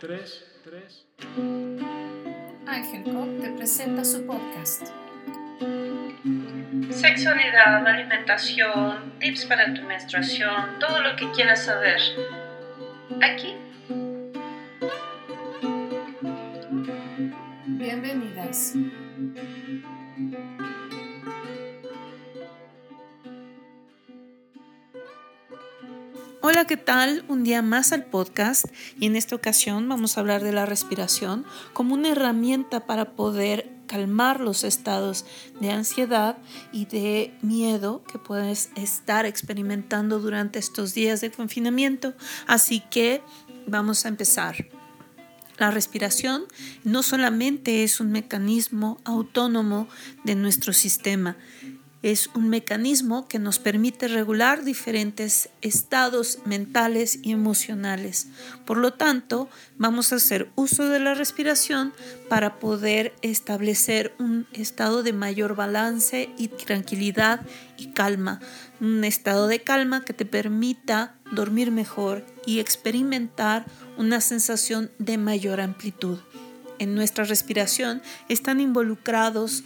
tres, tres. Ángel Cop te presenta su podcast. Sexualidad, alimentación, tips para tu menstruación, todo lo que quieras saber. Aquí. Bienvenidas. Hola, ¿qué tal? Un día más al podcast y en esta ocasión vamos a hablar de la respiración como una herramienta para poder calmar los estados de ansiedad y de miedo que puedes estar experimentando durante estos días de confinamiento. Así que vamos a empezar. La respiración no solamente es un mecanismo autónomo de nuestro sistema, es un mecanismo que nos permite regular diferentes estados mentales y emocionales. Por lo tanto, vamos a hacer uso de la respiración para poder establecer un estado de mayor balance y tranquilidad y calma. Un estado de calma que te permita dormir mejor y experimentar una sensación de mayor amplitud. En nuestra respiración están involucrados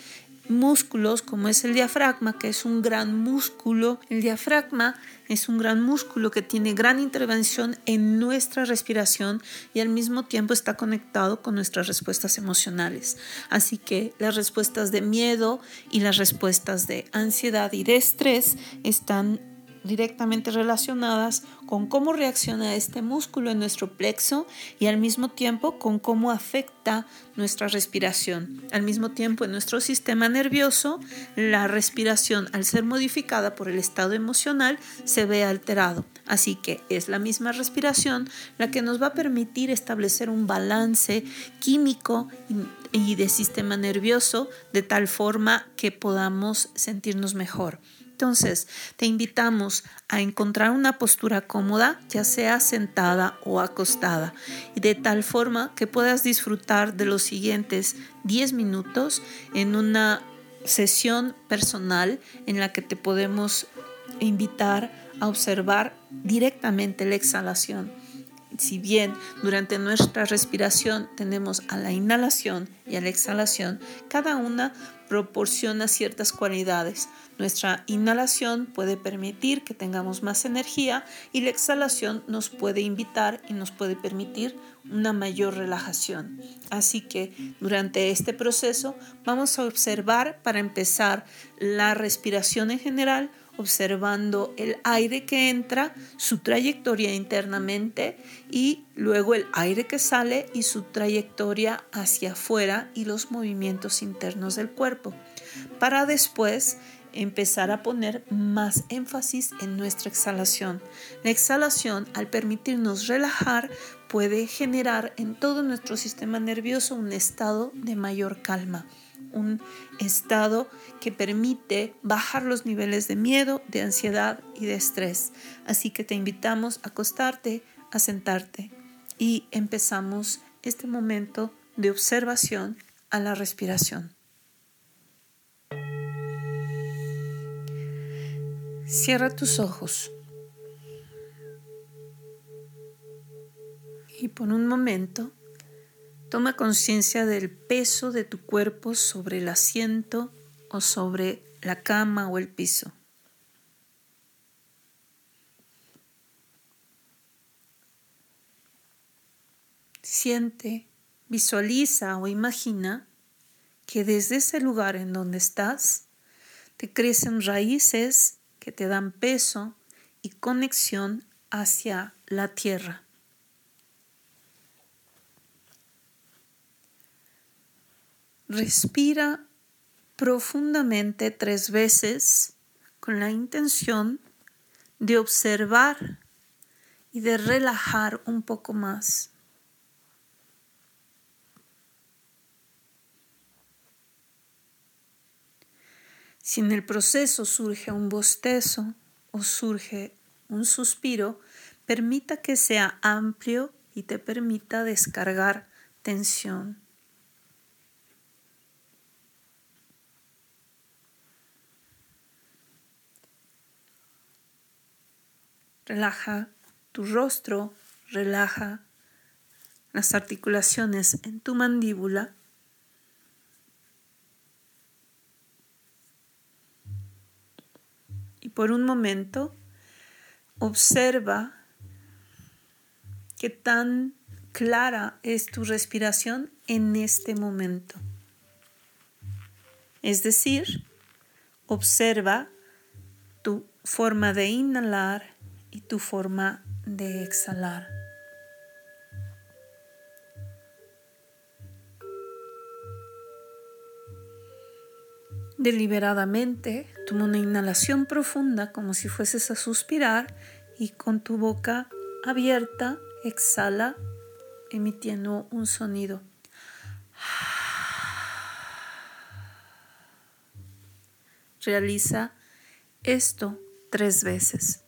músculos como es el diafragma, que es un gran músculo. El diafragma es un gran músculo que tiene gran intervención en nuestra respiración y al mismo tiempo está conectado con nuestras respuestas emocionales. Así que las respuestas de miedo y las respuestas de ansiedad y de estrés están directamente relacionadas con cómo reacciona este músculo en nuestro plexo y al mismo tiempo con cómo afecta nuestra respiración. Al mismo tiempo en nuestro sistema nervioso, la respiración al ser modificada por el estado emocional se ve alterado. Así que es la misma respiración la que nos va a permitir establecer un balance químico y de sistema nervioso de tal forma que podamos sentirnos mejor. Entonces, te invitamos a encontrar una postura cómoda, ya sea sentada o acostada, y de tal forma que puedas disfrutar de los siguientes 10 minutos en una sesión personal en la que te podemos invitar a observar directamente la exhalación si bien durante nuestra respiración tenemos a la inhalación y a la exhalación, cada una proporciona ciertas cualidades. Nuestra inhalación puede permitir que tengamos más energía y la exhalación nos puede invitar y nos puede permitir una mayor relajación. Así que durante este proceso vamos a observar para empezar la respiración en general, observando el aire que entra, su trayectoria internamente y luego el aire que sale y su trayectoria hacia afuera y los movimientos internos del cuerpo, para después empezar a poner más énfasis en nuestra exhalación. La exhalación, al permitirnos relajar, puede generar en todo nuestro sistema nervioso un estado de mayor calma un estado que permite bajar los niveles de miedo, de ansiedad y de estrés. Así que te invitamos a acostarte, a sentarte y empezamos este momento de observación a la respiración. Cierra tus ojos y por un momento Toma conciencia del peso de tu cuerpo sobre el asiento o sobre la cama o el piso. Siente, visualiza o imagina que desde ese lugar en donde estás te crecen raíces que te dan peso y conexión hacia la tierra. Respira profundamente tres veces con la intención de observar y de relajar un poco más. Si en el proceso surge un bostezo o surge un suspiro, permita que sea amplio y te permita descargar tensión. Relaja tu rostro, relaja las articulaciones en tu mandíbula. Y por un momento observa qué tan clara es tu respiración en este momento. Es decir, observa tu forma de inhalar y tu forma de exhalar. Deliberadamente, toma una inhalación profunda como si fueses a suspirar y con tu boca abierta exhala emitiendo un sonido. Realiza esto tres veces.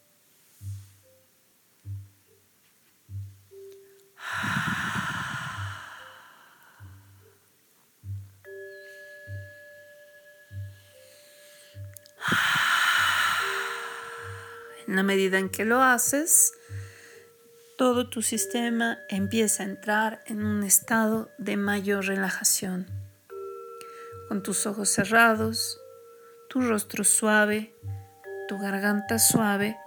En la medida en que lo haces, todo tu sistema empieza a entrar en un estado de mayor relajación. Con tus ojos cerrados, tu rostro suave, tu garganta suave.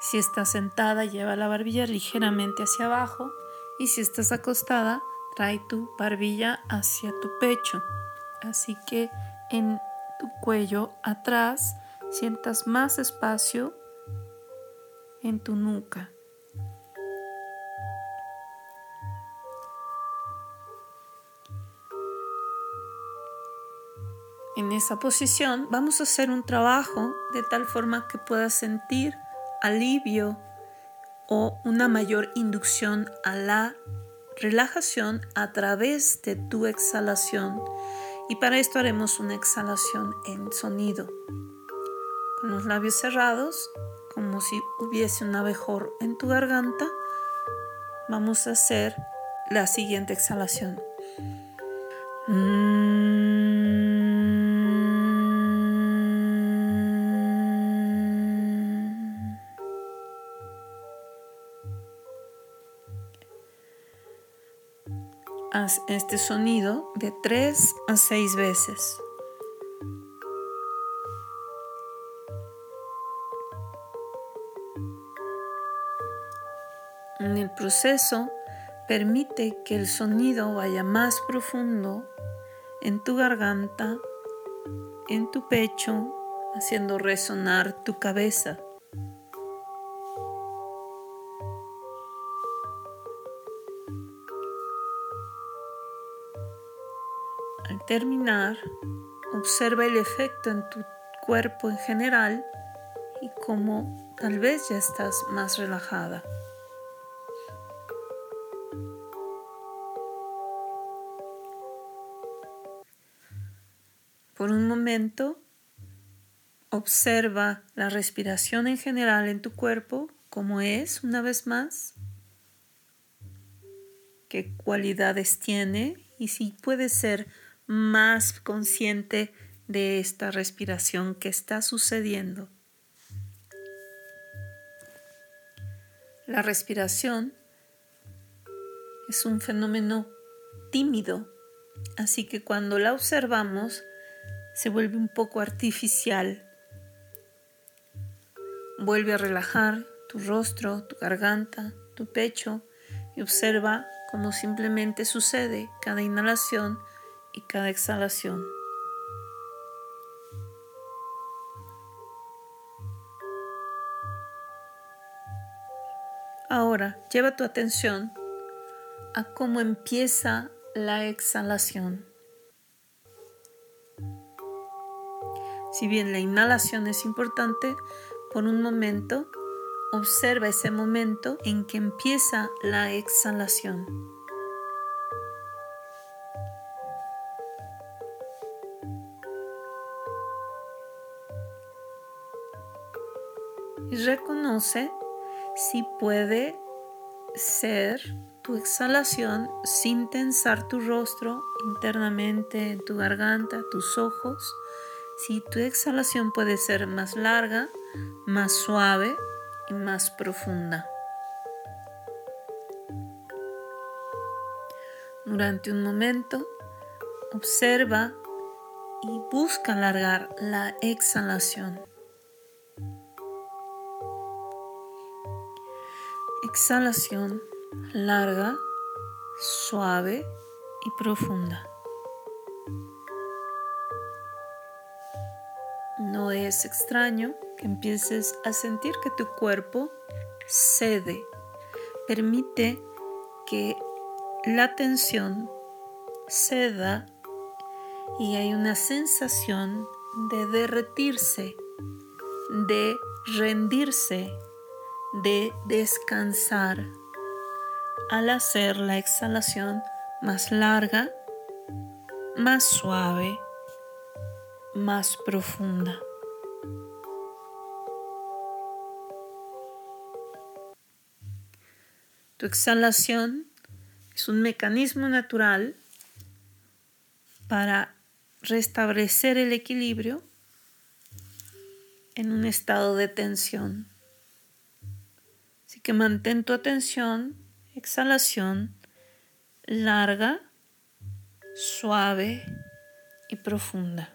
Si estás sentada, lleva la barbilla ligeramente hacia abajo y si estás acostada, trae tu barbilla hacia tu pecho. Así que en tu cuello atrás sientas más espacio en tu nuca. En esa posición vamos a hacer un trabajo de tal forma que puedas sentir alivio o una mayor inducción a la relajación a través de tu exhalación. Y para esto haremos una exhalación en sonido. Con los labios cerrados, como si hubiese un abejor en tu garganta, vamos a hacer la siguiente exhalación. Haz este sonido de 3 a 6 veces. Proceso, permite que el sonido vaya más profundo en tu garganta, en tu pecho, haciendo resonar tu cabeza. Al terminar, observa el efecto en tu cuerpo en general y cómo tal vez ya estás más relajada. Por un momento, observa la respiración en general en tu cuerpo, cómo es una vez más, qué cualidades tiene y si puede ser más consciente de esta respiración que está sucediendo. La respiración es un fenómeno tímido, así que cuando la observamos se vuelve un poco artificial. Vuelve a relajar tu rostro, tu garganta, tu pecho y observa cómo simplemente sucede cada inhalación y cada exhalación. Ahora lleva tu atención a cómo empieza la exhalación. Si bien la inhalación es importante, por un momento observa ese momento en que empieza la exhalación. y reconoce si puede ser tu exhalación sin tensar tu rostro internamente, en tu garganta, tus ojos. Si tu exhalación puede ser más larga, más suave y más profunda. Durante un momento, observa y busca alargar la exhalación. Exhalación larga, suave y profunda. No es extraño que empieces a sentir que tu cuerpo cede. Permite que la tensión ceda y hay una sensación de derretirse, de rendirse, de descansar al hacer la exhalación más larga, más suave, más profunda. Tu exhalación es un mecanismo natural para restablecer el equilibrio en un estado de tensión. Así que mantén tu atención, exhalación larga, suave y profunda.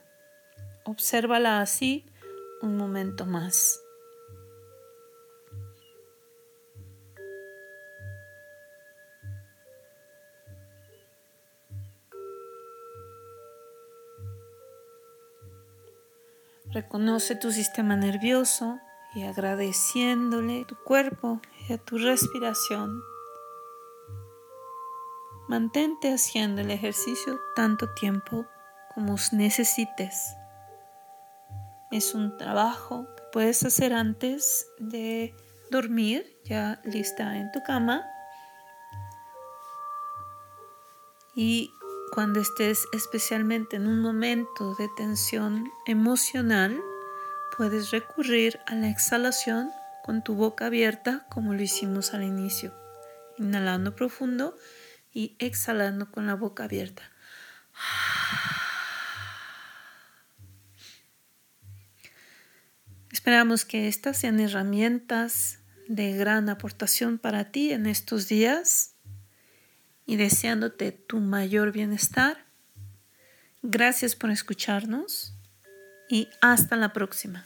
Obsérvala así un momento más. Reconoce tu sistema nervioso y agradeciéndole a tu cuerpo y a tu respiración. Mantente haciendo el ejercicio tanto tiempo como necesites. Es un trabajo que puedes hacer antes de dormir, ya lista en tu cama. Y cuando estés especialmente en un momento de tensión emocional, puedes recurrir a la exhalación con tu boca abierta como lo hicimos al inicio, inhalando profundo y exhalando con la boca abierta. Esperamos que estas sean herramientas de gran aportación para ti en estos días y deseándote tu mayor bienestar. Gracias por escucharnos y hasta la próxima.